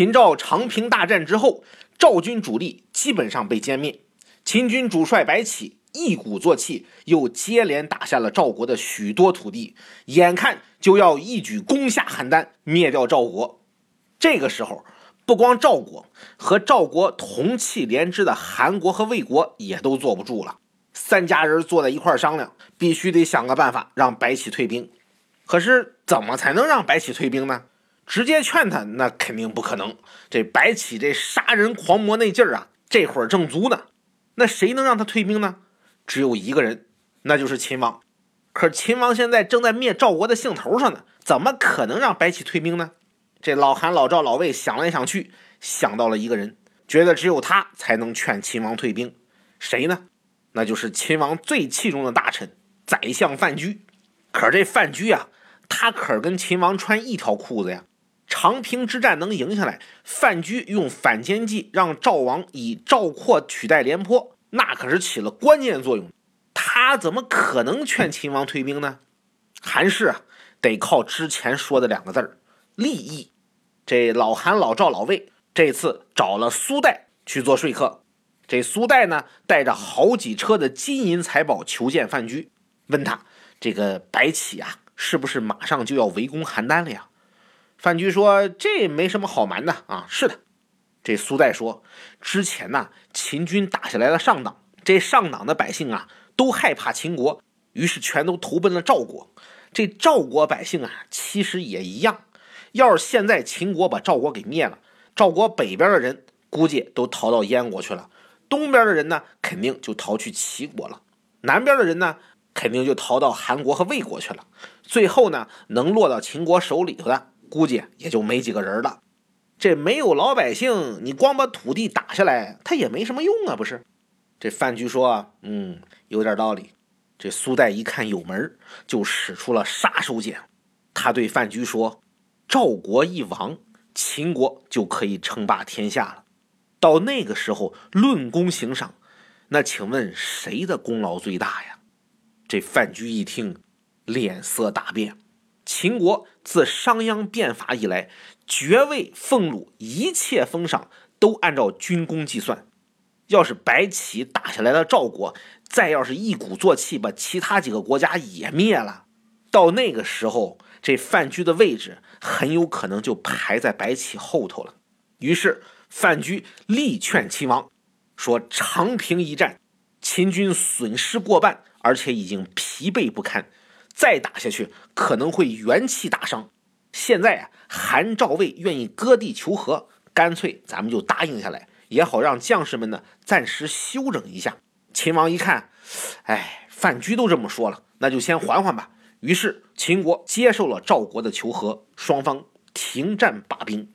秦赵长平大战之后，赵军主力基本上被歼灭，秦军主帅白起一鼓作气，又接连打下了赵国的许多土地，眼看就要一举攻下邯郸，灭掉赵国。这个时候，不光赵国和赵国同气连枝的韩国和魏国也都坐不住了，三家人坐在一块商量，必须得想个办法让白起退兵。可是怎么才能让白起退兵呢？直接劝他那肯定不可能。这白起这杀人狂魔那劲儿啊，这会儿正足呢。那谁能让他退兵呢？只有一个人，那就是秦王。可秦王现在正在灭赵国的兴头上呢，怎么可能让白起退兵呢？这老韩、老赵、老魏想来想去，想到了一个人，觉得只有他才能劝秦王退兵。谁呢？那就是秦王最器重的大臣宰相范雎。可这范雎啊，他可跟秦王穿一条裤子呀。长平之战能赢下来，范雎用反间计让赵王以赵括取代廉颇，那可是起了关键作用。他怎么可能劝秦王退兵呢？韩氏啊，得靠之前说的两个字儿——利益。这老韩、老赵、老魏这次找了苏代去做说客。这苏代呢，带着好几车的金银财宝求见范雎，问他这个白起啊，是不是马上就要围攻邯郸了呀？范雎说：“这没什么好瞒的啊，是的。”这苏代说：“之前呢，秦军打下来了上党，这上党的百姓啊，都害怕秦国，于是全都投奔了赵国。这赵国百姓啊，其实也一样。要是现在秦国把赵国给灭了，赵国北边的人估计都逃到燕国去了，东边的人呢，肯定就逃去齐国了，南边的人呢，肯定就逃到韩国和魏国去了。最后呢，能落到秦国手里头的。”估计也就没几个人了。这没有老百姓，你光把土地打下来，他也没什么用啊，不是？这范雎说：“嗯，有点道理。”这苏代一看有门，就使出了杀手锏。他对范雎说：“赵国一亡，秦国就可以称霸天下了。到那个时候论功行赏，那请问谁的功劳最大呀？”这范雎一听，脸色大变。秦国自商鞅变法以来，爵位、俸禄、一切封赏都按照军功计算。要是白起打下来了赵国，再要是一鼓作气把其他几个国家也灭了，到那个时候，这范雎的位置很有可能就排在白起后头了。于是范雎力劝秦王说：“长平一战，秦军损失过半，而且已经疲惫不堪。”再打下去可能会元气大伤。现在啊，韩赵魏愿意割地求和，干脆咱们就答应下来，也好让将士们呢暂时休整一下。秦王一看，哎，范雎都这么说了，那就先缓缓吧。于是秦国接受了赵国的求和，双方停战罢兵。